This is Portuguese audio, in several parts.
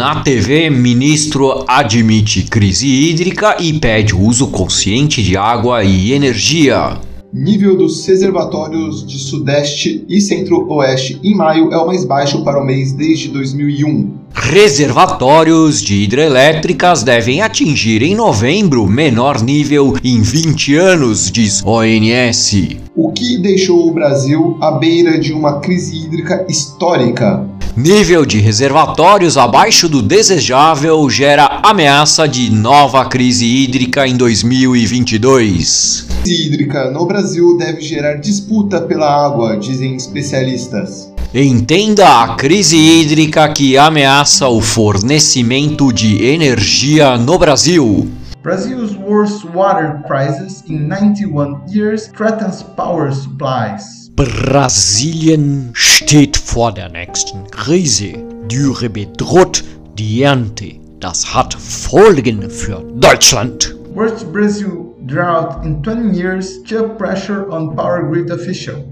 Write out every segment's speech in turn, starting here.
Na TV, ministro admite crise hídrica e pede uso consciente de água e energia. Nível dos reservatórios de Sudeste e Centro-Oeste em maio é o mais baixo para o mês desde 2001. Reservatórios de hidrelétricas devem atingir em novembro menor nível em 20 anos, diz ONS. O que deixou o Brasil à beira de uma crise hídrica histórica? Nível de reservatórios abaixo do desejável gera ameaça de nova crise hídrica em 2022. Crise hídrica no Brasil deve gerar disputa pela água, dizem especialistas. Entenda a crise hídrica que ameaça o fornecimento de energia no Brasil. Brazil's worst water crisis in 91 years threatens power supplies. Brasilien steht vor der nächsten Krise. Dürre bedroht die Ernte. Das hat Folgen für Deutschland. Worst Brazil drought in 20 years still pressure on power grid official.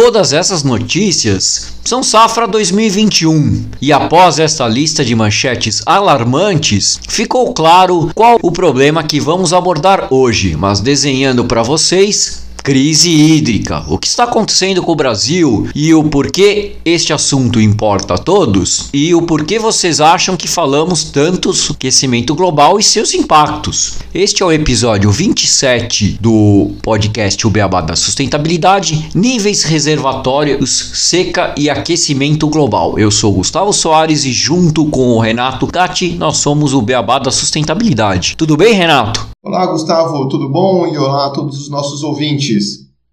Todas essas notícias são safra 2021 e após esta lista de manchetes alarmantes, ficou claro qual o problema que vamos abordar hoje, mas desenhando para vocês Crise hídrica. O que está acontecendo com o Brasil e o porquê este assunto importa a todos e o porquê vocês acham que falamos tanto sobre aquecimento global e seus impactos. Este é o episódio 27 do podcast O Beabá da Sustentabilidade, níveis reservatórios, seca e aquecimento global. Eu sou Gustavo Soares e junto com o Renato Gatti, nós somos o Beabá da Sustentabilidade. Tudo bem, Renato? Olá, Gustavo, tudo bom? E olá a todos os nossos ouvintes.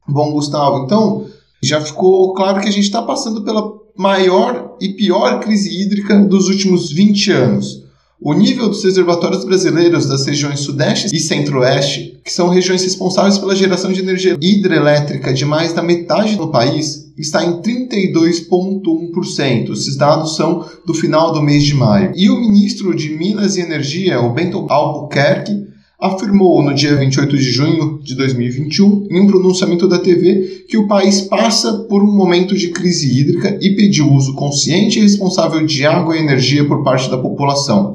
Bom, Gustavo, então já ficou claro que a gente está passando pela maior e pior crise hídrica dos últimos 20 anos. O nível dos reservatórios brasileiros das regiões Sudeste e Centro-Oeste, que são regiões responsáveis pela geração de energia hidrelétrica de mais da metade do país, está em 32,1%. Esses dados são do final do mês de maio. E o ministro de Minas e Energia, o Bento Albuquerque, afirmou no dia 28 de junho de 2021, em um pronunciamento da TV, que o país passa por um momento de crise hídrica e pediu uso consciente e responsável de água e energia por parte da população.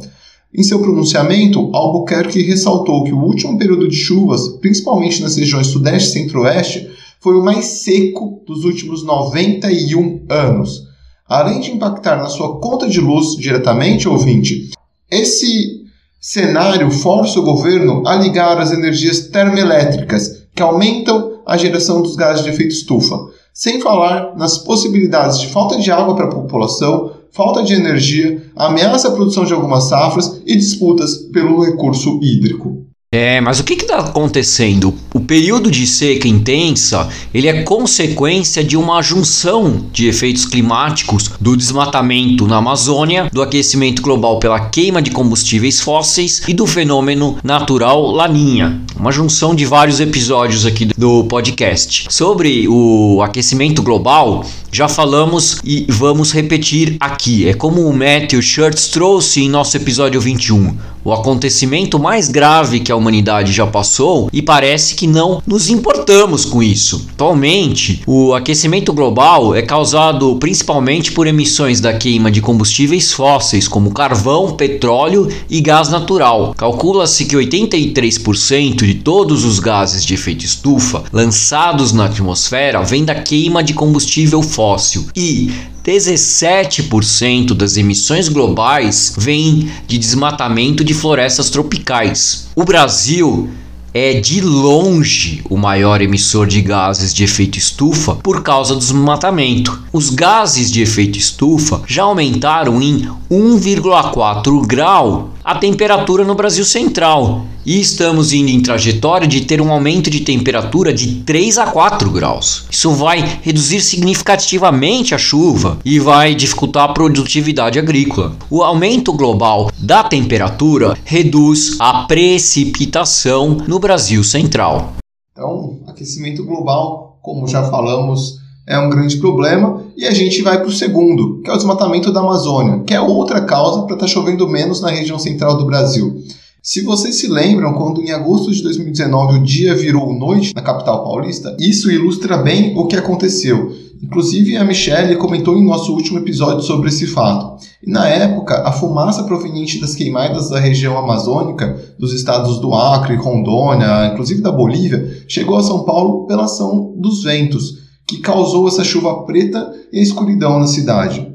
Em seu pronunciamento, Albuquerque ressaltou que o último período de chuvas, principalmente nas regiões Sudeste e Centro-Oeste, foi o mais seco dos últimos 91 anos. Além de impactar na sua conta de luz diretamente, ouvinte, esse cenário força o governo a ligar as energias termoelétricas, que aumentam a geração dos gases de efeito estufa, sem falar nas possibilidades de falta de água para a população, falta de energia, ameaça à produção de algumas safras e disputas pelo recurso hídrico. É, mas o que está acontecendo? O período de seca intensa ele é consequência de uma junção de efeitos climáticos do desmatamento na Amazônia, do aquecimento global pela queima de combustíveis fósseis e do fenômeno natural Laninha. Uma junção de vários episódios aqui do podcast. Sobre o aquecimento global, já falamos e vamos repetir aqui. É como o Matthew Shirts trouxe em nosso episódio 21. O acontecimento mais grave que a humanidade já passou e parece que não nos importamos com isso. Atualmente, o aquecimento global é causado principalmente por emissões da queima de combustíveis fósseis como carvão, petróleo e gás natural. Calcula-se que 83% de todos os gases de efeito estufa lançados na atmosfera vêm da queima de combustível fóssil e 17% das emissões globais vêm de desmatamento de florestas tropicais. O Brasil é de longe o maior emissor de gases de efeito estufa por causa do desmatamento. Os gases de efeito estufa já aumentaram em 1,4 grau a temperatura no Brasil Central e estamos indo em trajetória de ter um aumento de temperatura de 3 a 4 graus. Isso vai reduzir significativamente a chuva e vai dificultar a produtividade agrícola. O aumento global da temperatura reduz a precipitação no Brasil Central. Então, aquecimento global, como já falamos, é um grande problema. E a gente vai para o segundo, que é o desmatamento da Amazônia, que é outra causa para estar tá chovendo menos na região central do Brasil. Se vocês se lembram, quando em agosto de 2019 o dia virou noite na capital paulista, isso ilustra bem o que aconteceu. Inclusive, a Michelle comentou em nosso último episódio sobre esse fato. E na época, a fumaça proveniente das queimadas da região amazônica, dos estados do Acre, Rondônia, inclusive da Bolívia, chegou a São Paulo pela ação dos ventos, que causou essa chuva preta e escuridão na cidade.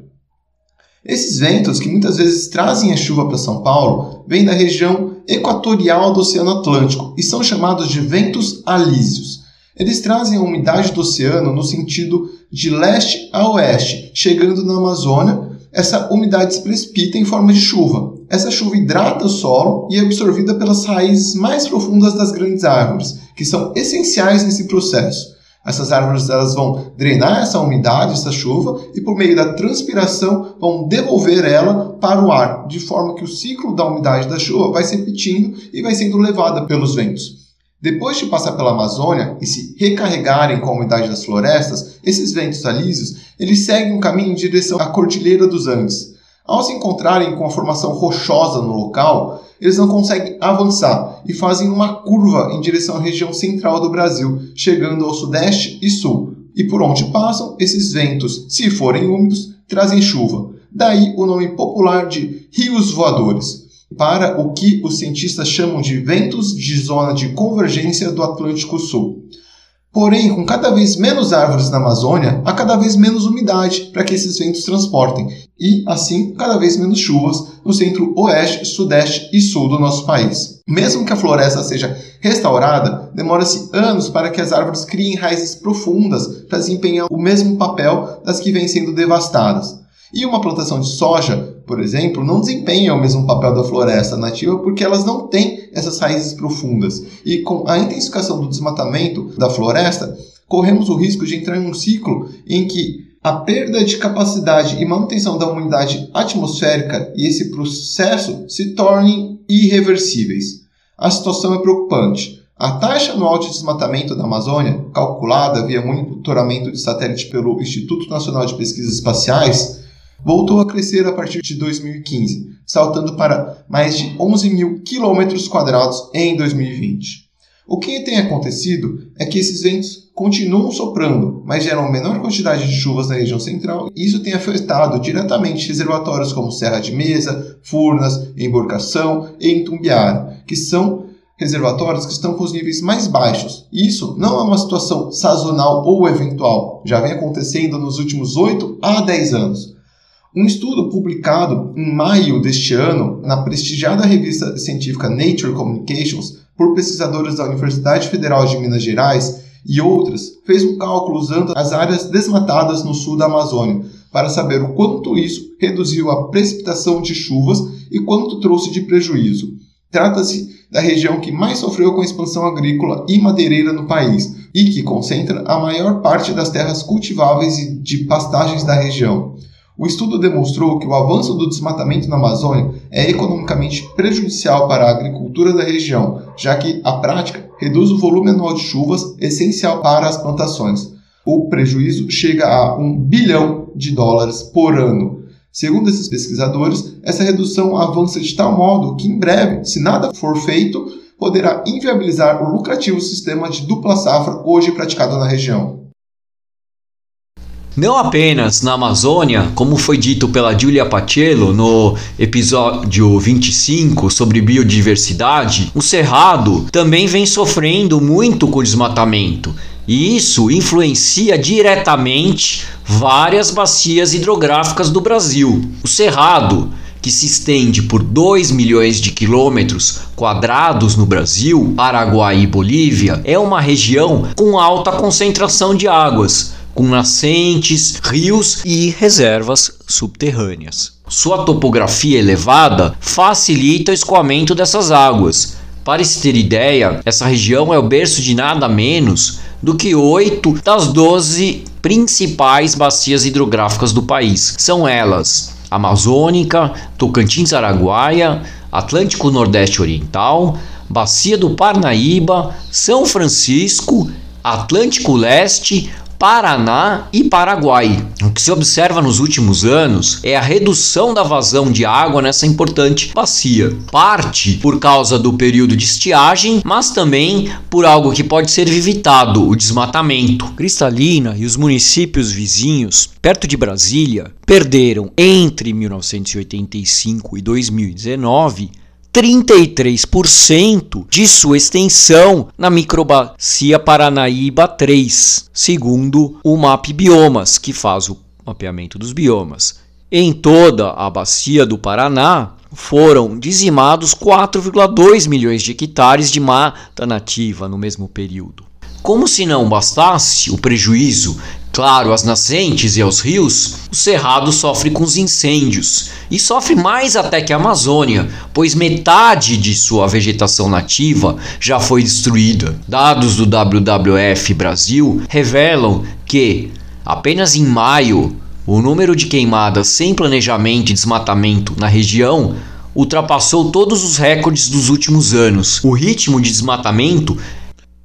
Esses ventos, que muitas vezes trazem a chuva para São Paulo, vêm da região equatorial do Oceano Atlântico e são chamados de ventos alísios. Eles trazem a umidade do oceano no sentido de leste a oeste, chegando na Amazônia. Essa umidade se precipita em forma de chuva. Essa chuva hidrata o solo e é absorvida pelas raízes mais profundas das grandes árvores, que são essenciais nesse processo. Essas árvores elas vão drenar essa umidade, essa chuva, e por meio da transpiração vão devolver ela para o ar, de forma que o ciclo da umidade da chuva vai se repetindo e vai sendo levada pelos ventos. Depois de passar pela Amazônia e se recarregarem com a umidade das florestas, esses ventos alísios eles seguem um caminho em direção à Cordilheira dos Andes. Ao se encontrarem com a formação rochosa no local, eles não conseguem avançar e fazem uma curva em direção à região central do Brasil, chegando ao sudeste e sul. E por onde passam, esses ventos, se forem úmidos, trazem chuva. Daí o nome popular de rios voadores, para o que os cientistas chamam de ventos de zona de convergência do Atlântico Sul. Porém, com cada vez menos árvores na Amazônia, há cada vez menos umidade para que esses ventos transportem, e, assim, cada vez menos chuvas no centro-oeste, sudeste e sul do nosso país. Mesmo que a floresta seja restaurada, demora-se anos para que as árvores criem raízes profundas para desempenhar o mesmo papel das que vêm sendo devastadas. E uma plantação de soja, por exemplo, não desempenha o mesmo papel da floresta nativa porque elas não têm essas raízes profundas. E com a intensificação do desmatamento da floresta, corremos o risco de entrar em um ciclo em que a perda de capacidade e manutenção da umidade atmosférica e esse processo se tornem irreversíveis. A situação é preocupante. A taxa anual de desmatamento da Amazônia, calculada via monitoramento de satélite pelo Instituto Nacional de Pesquisas Espaciais, voltou a crescer a partir de 2015, saltando para mais de 11 mil quilômetros quadrados em 2020. O que tem acontecido é que esses ventos continuam soprando, mas geram menor quantidade de chuvas na região central, e isso tem afetado diretamente reservatórios como Serra de Mesa, Furnas, Emborcação e Entumbiara, que são reservatórios que estão com os níveis mais baixos. Isso não é uma situação sazonal ou eventual, já vem acontecendo nos últimos 8 a 10 anos. Um estudo publicado em maio deste ano na prestigiada revista científica Nature Communications por pesquisadores da Universidade Federal de Minas Gerais e outras fez um cálculo usando as áreas desmatadas no sul da Amazônia para saber o quanto isso reduziu a precipitação de chuvas e quanto trouxe de prejuízo. Trata-se da região que mais sofreu com a expansão agrícola e madeireira no país e que concentra a maior parte das terras cultiváveis e de pastagens da região. O estudo demonstrou que o avanço do desmatamento na Amazônia é economicamente prejudicial para a agricultura da região, já que a prática reduz o volume anual de chuvas essencial para as plantações. O prejuízo chega a 1 bilhão de dólares por ano. Segundo esses pesquisadores, essa redução avança de tal modo que, em breve, se nada for feito, poderá inviabilizar o lucrativo sistema de dupla safra hoje praticado na região. Não apenas na Amazônia, como foi dito pela Giulia Pacello no episódio 25 sobre biodiversidade, o Cerrado também vem sofrendo muito com o desmatamento. E isso influencia diretamente várias bacias hidrográficas do Brasil. O Cerrado que se estende por 2 milhões de quilômetros quadrados no Brasil, Paraguai e Bolívia, é uma região com alta concentração de águas, com nascentes, rios e reservas subterrâneas. Sua topografia elevada facilita o escoamento dessas águas. Para se ter ideia, essa região é o berço de nada menos do que oito das doze principais bacias hidrográficas do país. São elas Amazônica, Tocantins Araguaia, Atlântico Nordeste Oriental, Bacia do Parnaíba, São Francisco, Atlântico Leste, Paraná e Paraguai. O que se observa nos últimos anos é a redução da vazão de água nessa importante bacia. Parte por causa do período de estiagem, mas também por algo que pode ser evitado, o desmatamento. Cristalina e os municípios vizinhos, perto de Brasília, perderam entre 1985 e 2019 33% de sua extensão na microbacia Paranaíba 3, segundo o MAP Biomas, que faz o mapeamento dos biomas. Em toda a bacia do Paraná, foram dizimados 4,2 milhões de hectares de mata nativa no mesmo período. Como se não bastasse o prejuízo Claro, às nascentes e aos rios, o Cerrado sofre com os incêndios e sofre mais até que a Amazônia, pois metade de sua vegetação nativa já foi destruída. Dados do WWF Brasil revelam que, apenas em maio, o número de queimadas sem planejamento e desmatamento na região ultrapassou todos os recordes dos últimos anos. O ritmo de desmatamento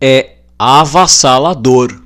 é avassalador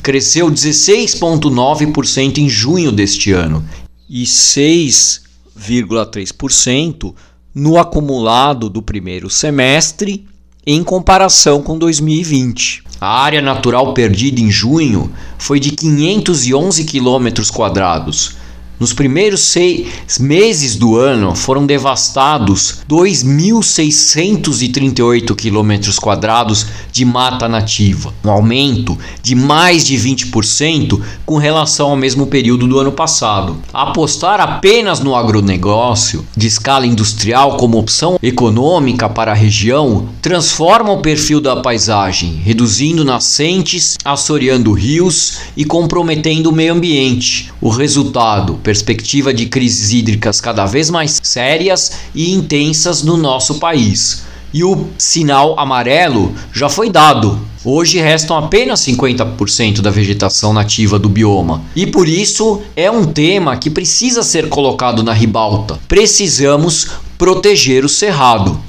cresceu 16,9% em junho deste ano e 6,3% no acumulado do primeiro semestre em comparação com 2020. A área natural perdida em junho foi de 511 quilômetros quadrados, nos primeiros seis meses do ano foram devastados 2.638 quilômetros quadrados de mata nativa, um aumento de mais de 20% com relação ao mesmo período do ano passado. Apostar apenas no agronegócio de escala industrial como opção econômica para a região transforma o perfil da paisagem, reduzindo nascentes, assoreando rios e comprometendo o meio ambiente. O resultado perspectiva de crises hídricas cada vez mais sérias e intensas no nosso país. E o sinal amarelo já foi dado. Hoje restam apenas 50% da vegetação nativa do bioma. E por isso é um tema que precisa ser colocado na ribalta. Precisamos proteger o cerrado.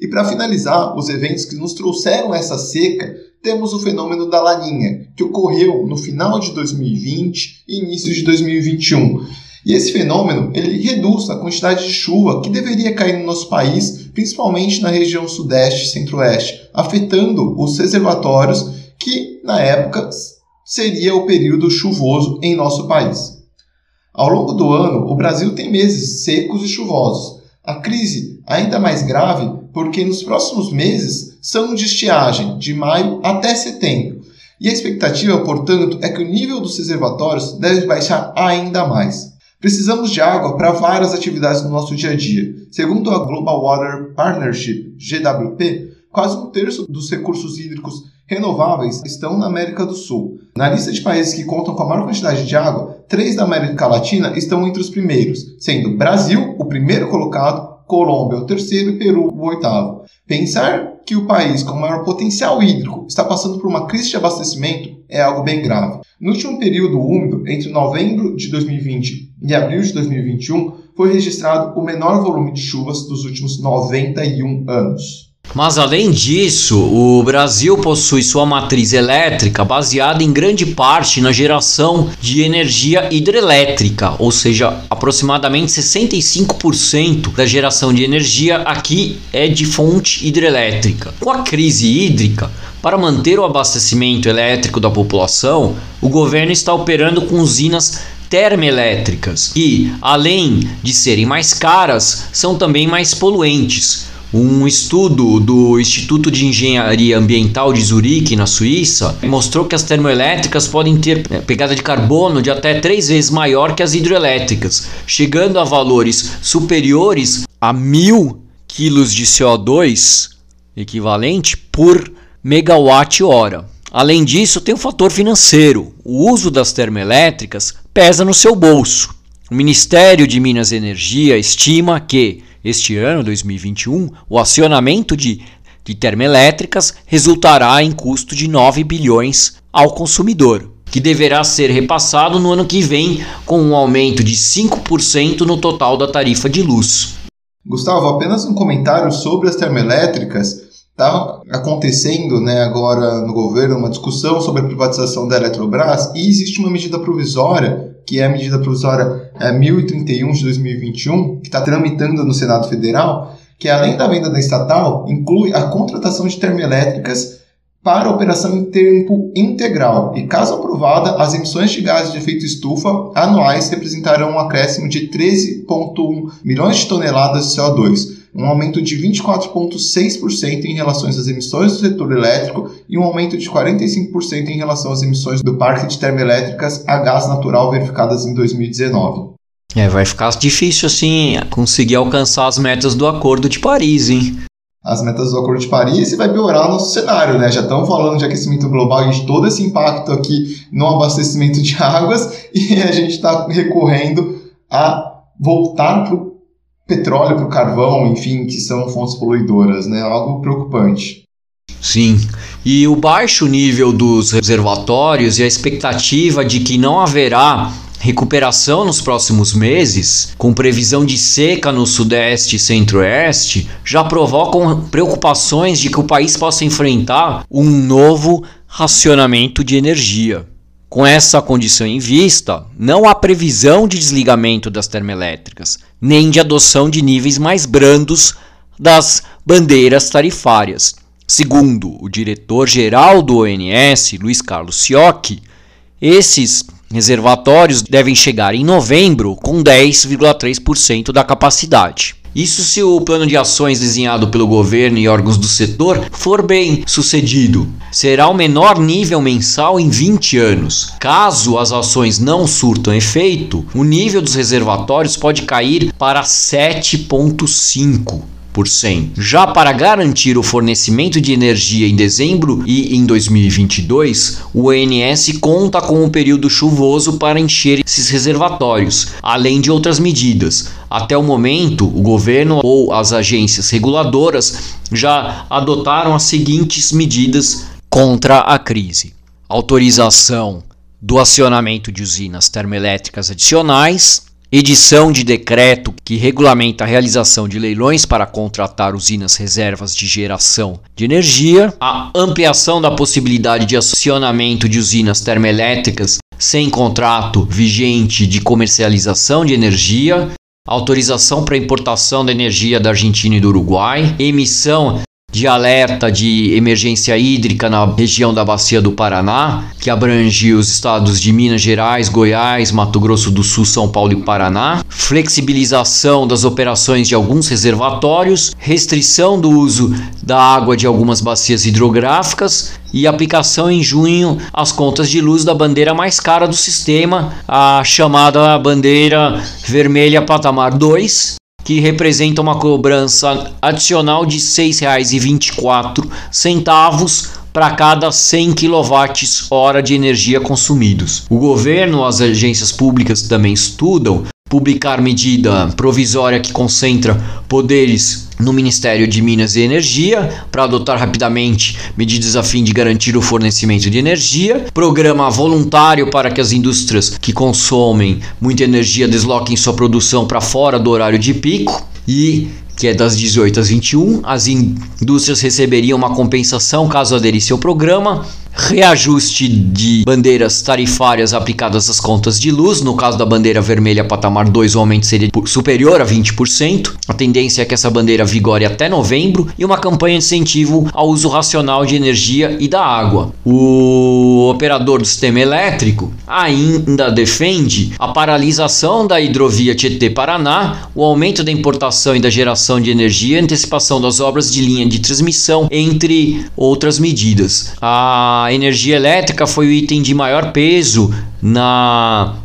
E para finalizar, os eventos que nos trouxeram essa seca temos o fenômeno da Laninha, que ocorreu no final de 2020 e início de 2021. E esse fenômeno ele reduz a quantidade de chuva que deveria cair no nosso país, principalmente na região sudeste e centro-oeste, afetando os reservatórios que, na época, seria o período chuvoso em nosso país. Ao longo do ano, o Brasil tem meses secos e chuvosos. A crise ainda mais grave porque nos próximos meses são de estiagem, de maio até setembro. E a expectativa, portanto, é que o nível dos reservatórios deve baixar ainda mais. Precisamos de água para várias atividades no nosso dia a dia. Segundo a Global Water Partnership, GWP, quase um terço dos recursos hídricos renováveis estão na América do Sul. Na lista de países que contam com a maior quantidade de água, três da América Latina estão entre os primeiros, sendo Brasil o primeiro colocado, Colômbia o terceiro e Peru o oitavo. Pensar que o país com maior potencial hídrico está passando por uma crise de abastecimento é algo bem grave. No último período úmido, entre novembro de 2020 e abril de 2021, foi registrado o menor volume de chuvas dos últimos 91 anos. Mas além disso, o Brasil possui sua matriz elétrica baseada em grande parte na geração de energia hidrelétrica, ou seja, aproximadamente 65% da geração de energia aqui é de fonte hidrelétrica. Com a crise hídrica, para manter o abastecimento elétrico da população, o governo está operando com usinas termoelétricas, que, além de serem mais caras, são também mais poluentes Um estudo do Instituto de Engenharia Ambiental de Zurique, na Suíça, mostrou que as termoelétricas podem ter é, pegada de carbono de até três vezes maior que as hidroelétricas, chegando a valores superiores a mil quilos de CO2 equivalente por megawatt-hora. Além disso, tem o fator financeiro. O uso das termoelétricas pesa no seu bolso. O Ministério de Minas e Energia estima que este ano, 2021, o acionamento de, de termoelétricas resultará em custo de 9 bilhões ao consumidor, que deverá ser repassado no ano que vem com um aumento de 5% no total da tarifa de luz. Gustavo, apenas um comentário sobre as termoelétricas. Está acontecendo né, agora no governo uma discussão sobre a privatização da Eletrobras e existe uma medida provisória que é a medida provisória é, 1031 de 2021, que está tramitando no Senado Federal, que além da venda da estatal, inclui a contratação de termoelétricas para operação em tempo integral. E caso aprovada, as emissões de gases de efeito estufa anuais representarão um acréscimo de 13,1 milhões de toneladas de CO2 um aumento de 24,6% em relação às emissões do setor elétrico e um aumento de 45% em relação às emissões do parque de termoelétricas a gás natural verificadas em 2019. É, vai ficar difícil assim conseguir alcançar as metas do Acordo de Paris, hein? As metas do Acordo de Paris e vai piorar o nosso cenário, né? Já estamos falando de aquecimento global e de todo esse impacto aqui no abastecimento de águas e a gente está recorrendo a voltar para o petróleo, para o carvão, enfim, que são fontes poluidoras, né? Algo preocupante. Sim. E o baixo nível dos reservatórios e a expectativa de que não haverá recuperação nos próximos meses, com previsão de seca no sudeste e centro-oeste, já provocam preocupações de que o país possa enfrentar um novo racionamento de energia. Com essa condição em vista, não há previsão de desligamento das termoelétricas, nem de adoção de níveis mais brandos das bandeiras tarifárias. Segundo o diretor-geral do ONS, Luiz Carlos Siocchi, esses reservatórios devem chegar em novembro com 10,3% da capacidade. Isso se o plano de ações desenhado pelo governo e órgãos do setor for bem sucedido. Será o menor nível mensal em 20 anos. Caso as ações não surtam efeito, o nível dos reservatórios pode cair para 7,5%. Já para garantir o fornecimento de energia em dezembro e em 2022, o ONS conta com um período chuvoso para encher esses reservatórios, além de outras medidas. Até o momento, o governo ou as agências reguladoras já adotaram as seguintes medidas contra a crise: autorização do acionamento de usinas termoelétricas adicionais, edição de decreto que regulamenta a realização de leilões para contratar usinas reservas de geração de energia, a ampliação da possibilidade de acionamento de usinas termoelétricas sem contrato vigente de comercialização de energia, autorização para importação da energia da Argentina e do Uruguai, emissão de alerta de emergência hídrica na região da Bacia do Paraná, que abrange os estados de Minas Gerais, Goiás, Mato Grosso do Sul, São Paulo e Paraná, flexibilização das operações de alguns reservatórios, restrição do uso da água de algumas bacias hidrográficas e aplicação em junho às contas de luz da bandeira mais cara do sistema, a chamada bandeira vermelha patamar 2, que representa uma cobrança adicional de R$ 6,24 para cada 100 kWh de energia consumidos. O governo, as agências públicas também estudam publicar medida provisória que concentra poderes no Ministério de Minas e Energia para adotar rapidamente medidas a fim de garantir o fornecimento de energia, programa voluntário para que as indústrias que consomem muita energia desloquem sua produção para fora do horário de pico e que é das 18 às 21, as indústrias receberiam uma compensação caso aderissem ao programa, reajuste de bandeiras tarifárias aplicadas às contas de luz. No caso da bandeira vermelha patamar 2, o aumento seria superior a 20%. A tendência é que essa bandeira vigore até novembro e uma campanha de incentivo ao uso racional de energia e da água. O operador do sistema elétrico ainda defende a paralisação da hidrovia Tietê-Paraná, o aumento da importação e da geração de energia, antecipação das obras de linha de transmissão, entre outras medidas. A a energia elétrica foi o item de maior peso na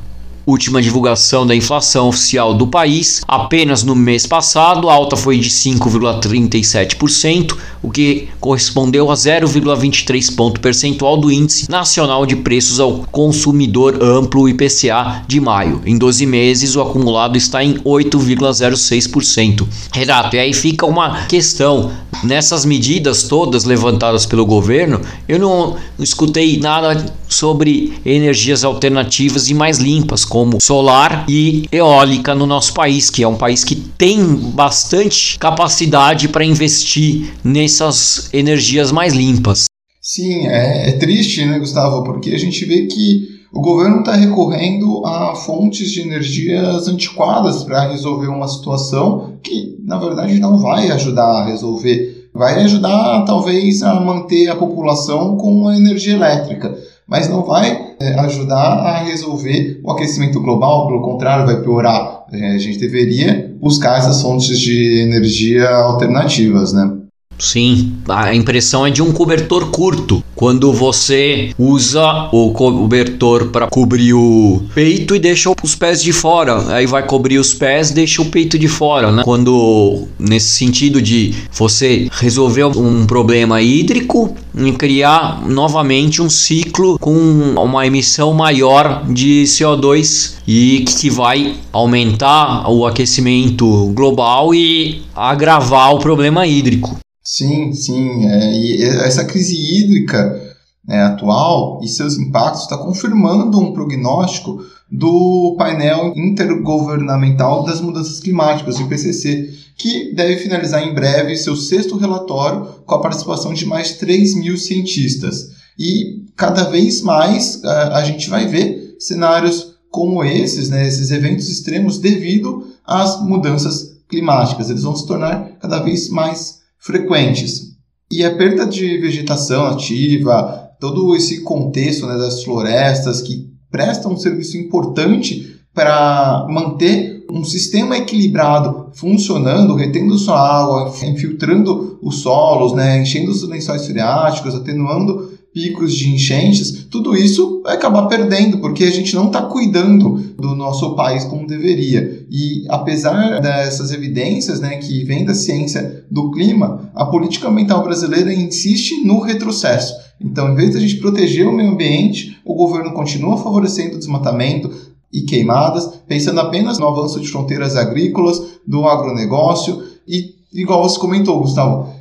última divulgação da inflação oficial do país. Apenas no mês passado, a alta foi de 5,37%, o que correspondeu a 0,23 ponto percentual do Índice Nacional de Preços ao Consumidor Amplo IPCA de maio. Em 12 meses, o acumulado está em 8,06%. Renato, e aí fica uma questão. Nessas medidas todas levantadas pelo governo, eu não escutei nada sobre energias alternativas e mais limpas, como solar e eólica no nosso país, que é um país que tem bastante capacidade para investir nessas energias mais limpas. Sim, é, é triste, né, Gustavo? Porque a gente vê que o governo está recorrendo a fontes de energias antiquadas para resolver uma situação que, na verdade, não vai ajudar a resolver. Vai ajudar, talvez, a manter a população com a energia elétrica mas não vai ajudar a resolver o aquecimento global, pelo contrário, vai piorar. A gente deveria buscar essas fontes de energia alternativas, né? Sim, a impressão é de um cobertor curto. Quando você usa o cobertor para cobrir o peito e deixa os pés de fora, aí vai cobrir os pés, deixa o peito de fora, né? Quando nesse sentido de você resolver um problema hídrico e criar novamente um ciclo com uma emissão maior de CO2 e que vai aumentar o aquecimento global e agravar o problema hídrico. Sim, sim. É, e essa crise hídrica né, atual e seus impactos está confirmando um prognóstico do painel intergovernamental das mudanças climáticas, o IPCC, que deve finalizar em breve seu sexto relatório com a participação de mais 3 mil cientistas. E cada vez mais a, a gente vai ver cenários como esses, né, esses eventos extremos devido às mudanças climáticas. Eles vão se tornar cada vez mais frequentes. E a perda de vegetação ativa, todo esse contexto né, das florestas que prestam um serviço importante para manter um sistema equilibrado funcionando, retendo sua água, infiltrando os solos, né, enchendo os lençóis freáticos, atenuando picos de enchentes, tudo isso vai acabar perdendo, porque a gente não está cuidando do nosso país como deveria. E apesar dessas evidências né, que vêm da ciência do clima, a política ambiental brasileira insiste no retrocesso. Então, em vez de a gente proteger o meio ambiente, o governo continua favorecendo o desmatamento, e queimadas, pensando apenas no avanço de fronteiras agrícolas, do agronegócio e, igual você comentou, Gustavo,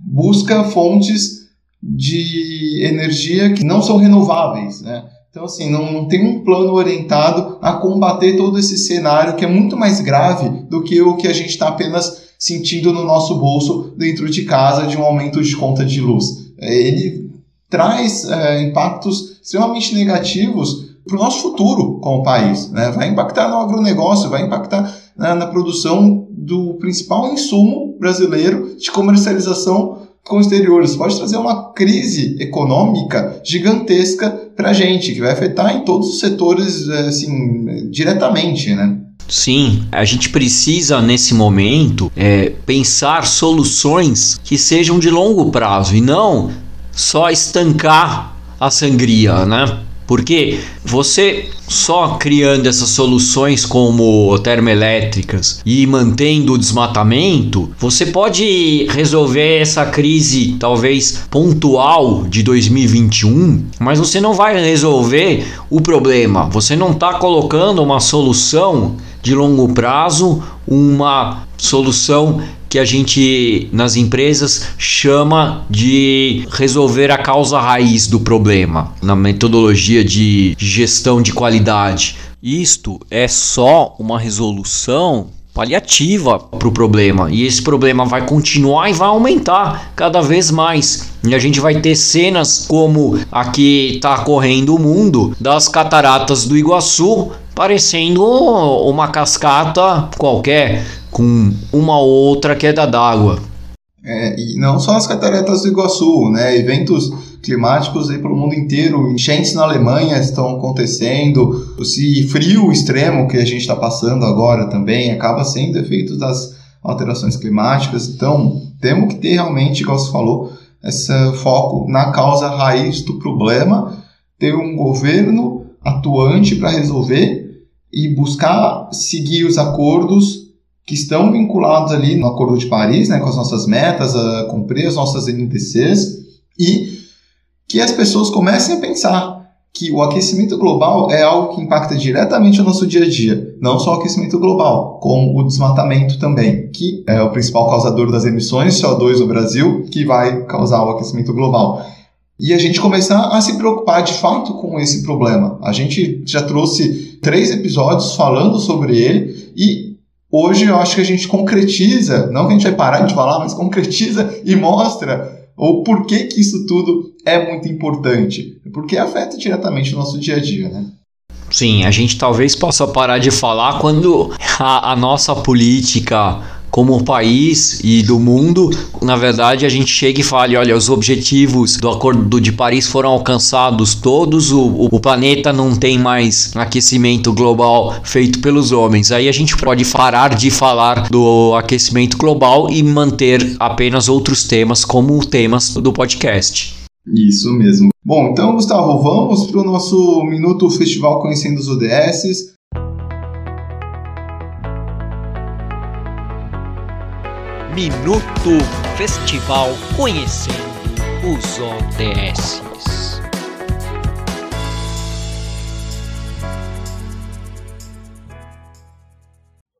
busca fontes de energia que não são renováveis, né? Então, assim, não, não tem um plano orientado a combater todo esse cenário que é muito mais grave do que o que a gente está apenas sentindo no nosso bolso dentro de casa de um aumento de conta de luz. Ele traz é, impactos extremamente negativos para o nosso futuro como país. Né? Vai impactar no agronegócio, vai impactar na, na produção do principal insumo brasileiro de comercialização com o exterior. Isso pode trazer uma crise econômica gigantesca para a gente, que vai afetar em todos os setores é, assim, diretamente, né? Sim, a gente precisa nesse momento é, pensar soluções que sejam de longo prazo e não só estancar a sangria, né? Porque você só criando essas soluções como termoelétricas e mantendo o desmatamento, você pode resolver essa crise talvez pontual de 2021, mas você não vai resolver o problema. Você não está colocando uma solução de longo prazo, uma solução que a gente nas empresas chama de resolver a causa raiz do problema na metodologia de gestão de qualidade. Isto é só uma resolução paliativa para o problema. E esse problema vai continuar e vai aumentar cada vez mais. E a gente vai ter cenas como a que está correndo o mundo das cataratas do Iguaçu, parecendo uma cascata qualquer, com uma ou outra queda d'água. É, e não só as cataratas do Iguaçu, né? Eventos climáticos aí pelo mundo inteiro, enchentes na Alemanha estão acontecendo, esse frio extremo que a gente está passando agora também acaba sendo efeito das alterações climáticas. Então, temos que ter realmente, igual você falou, esse foco na causa raiz do problema, ter um governo atuante para resolver e buscar seguir os acordos que estão vinculados ali no Acordo de Paris, né, com as nossas metas, a cumprir as nossas NDCs e que as pessoas comecem a pensar que o aquecimento global é algo que impacta diretamente o nosso dia a dia, não só o aquecimento global, como o desmatamento também, que é o principal causador das emissões de CO2 no Brasil, que vai causar o aquecimento global. E a gente começar a se preocupar de fato com esse problema. A gente já trouxe três episódios falando sobre ele e hoje eu acho que a gente concretiza, não que a gente vai parar de falar, mas concretiza e mostra o porquê que isso tudo é muito importante. Porque afeta diretamente o nosso dia a dia, né? Sim, a gente talvez possa parar de falar quando a, a nossa política como país e do mundo, na verdade, a gente chega e fala: olha, os objetivos do Acordo de Paris foram alcançados todos, o, o planeta não tem mais aquecimento global feito pelos homens. Aí a gente pode parar de falar do aquecimento global e manter apenas outros temas como temas do podcast. Isso mesmo. Bom, então, Gustavo, vamos para o nosso Minuto Festival Conhecendo os ODS. Minuto Festival Conhecendo os ODS.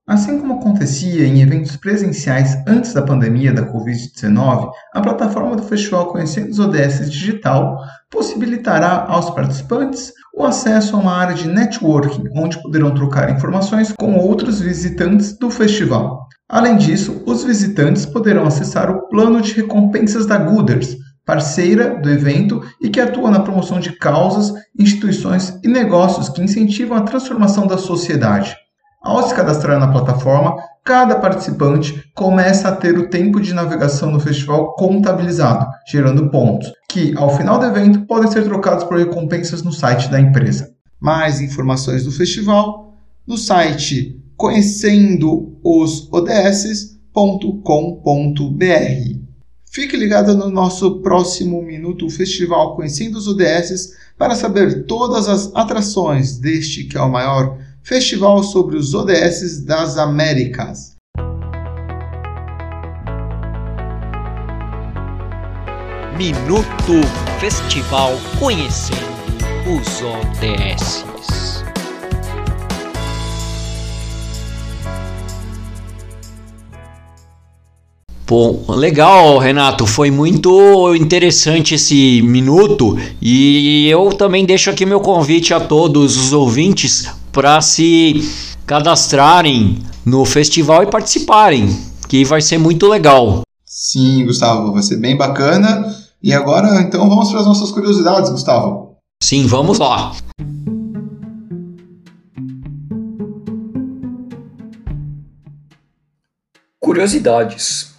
Assim como acontecia em eventos presenciais antes da pandemia da Covid-19, a plataforma do Festival Conhecendo os ODS Digital possibilitará aos participantes o acesso a uma área de networking, onde poderão trocar informações com outros visitantes do festival. Além disso, os visitantes poderão acessar o plano de recompensas da Gooders, parceira do evento e que atua na promoção de causas, instituições e negócios que incentivam a transformação da sociedade. Ao se cadastrar na plataforma, cada participante começa a ter o tempo de navegação no festival contabilizado, gerando pontos, que, ao final do evento, podem ser trocados por recompensas no site da empresa. Mais informações do festival no site conhecendo os. Fique ligado no nosso próximo Minuto Festival Conhecendo os ODS para saber todas as atrações deste que é o maior festival sobre os ODS das Américas. Minuto Festival Conhecendo os ODS. Bom, legal, Renato. Foi muito interessante esse minuto e eu também deixo aqui meu convite a todos os ouvintes para se cadastrarem no festival e participarem, que vai ser muito legal. Sim, Gustavo, vai ser bem bacana. E agora, então, vamos para as nossas curiosidades, Gustavo. Sim, vamos lá. Curiosidades.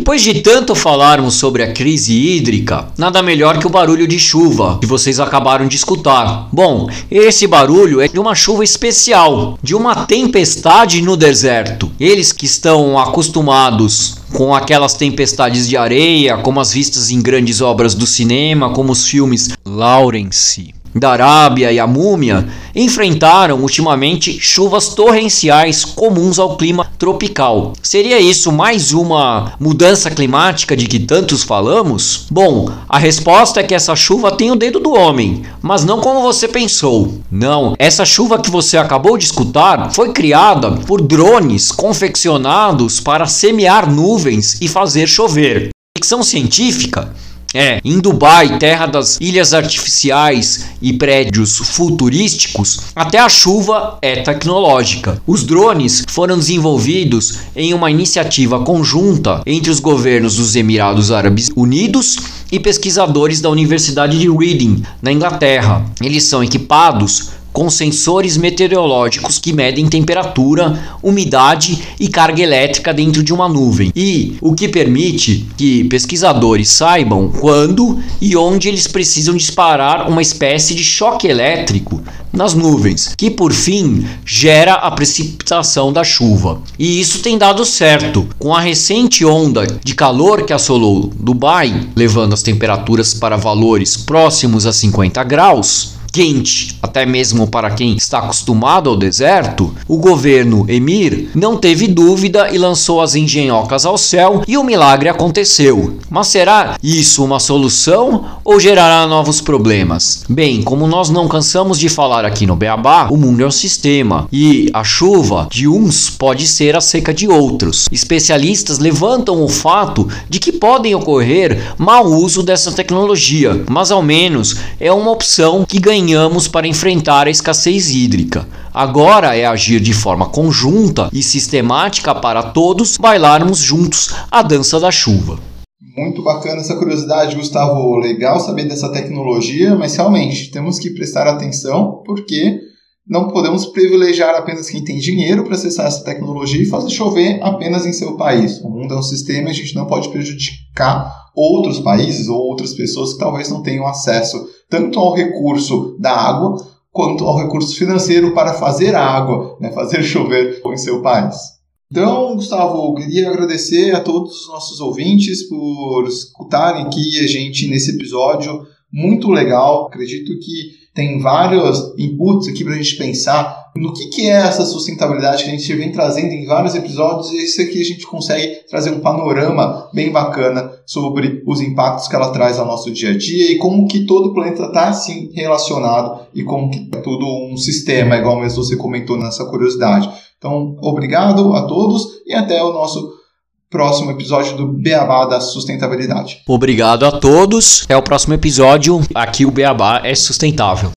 Depois de tanto falarmos sobre a crise hídrica, nada melhor que o barulho de chuva que vocês acabaram de escutar. Bom, esse barulho é de uma chuva especial, de uma tempestade no deserto. Eles que estão acostumados com aquelas tempestades de areia, como as vistas em grandes obras do cinema, como os filmes Lawrence da Arábia e a Múmia enfrentaram ultimamente chuvas torrenciais comuns ao clima tropical. Seria isso mais uma mudança climática de que tantos falamos? Bom, a resposta é que essa chuva tem o dedo do homem, mas não como você pensou. Não, essa chuva que você acabou de escutar foi criada por drones confeccionados para semear nuvens e fazer chover. Ficção científica é, em Dubai, terra das ilhas artificiais e prédios futurísticos, até a chuva é tecnológica. Os drones foram desenvolvidos em uma iniciativa conjunta entre os governos dos Emirados Árabes Unidos e pesquisadores da Universidade de Reading, na Inglaterra. Eles são equipados com sensores meteorológicos que medem temperatura, umidade e carga elétrica dentro de uma nuvem, e o que permite que pesquisadores saibam quando e onde eles precisam disparar uma espécie de choque elétrico nas nuvens, que por fim gera a precipitação da chuva. E isso tem dado certo. Com a recente onda de calor que assolou Dubai, levando as temperaturas para valores próximos a 50 graus, quente, até mesmo para quem está acostumado ao deserto, o governo Emir não teve dúvida e lançou as engenhocas ao céu e o milagre aconteceu. Mas será isso uma solução ou gerará novos problemas? Bem, como nós não cansamos de falar aqui no Beabá, o mundo é um sistema e a chuva de uns pode ser a seca de outros. Especialistas levantam o fato de que podem ocorrer mau uso dessa tecnologia, mas ao menos é uma opção que ganha ganhamos para enfrentar a escassez hídrica. Agora é agir de forma conjunta e sistemática para todos bailarmos juntos a dança da chuva. Muito bacana essa curiosidade, Gustavo. Legal saber dessa tecnologia, mas realmente temos que prestar atenção porque não podemos privilegiar apenas quem tem dinheiro para acessar essa tecnologia e fazer chover apenas em seu país. O mundo é um sistema e a gente não pode prejudicar outros países ou outras pessoas que talvez não tenham acesso tanto ao recurso da água quanto ao recurso financeiro para fazer água, né, fazer chover em seu país. Então, Gustavo, queria agradecer a todos os nossos ouvintes por escutarem aqui a gente nesse episódio muito legal. Acredito que tem vários inputs aqui para a gente pensar no que, que é essa sustentabilidade que a gente vem trazendo em vários episódios e esse aqui a gente consegue trazer um panorama bem bacana sobre os impactos que ela traz ao nosso dia a dia e como que todo o planeta está assim relacionado e como que é tudo um sistema, igual mesmo você comentou nessa curiosidade. Então, obrigado a todos e até o nosso próximo episódio do Beabá da Sustentabilidade. Obrigado a todos. Até o próximo episódio. Aqui o Beabá é sustentável.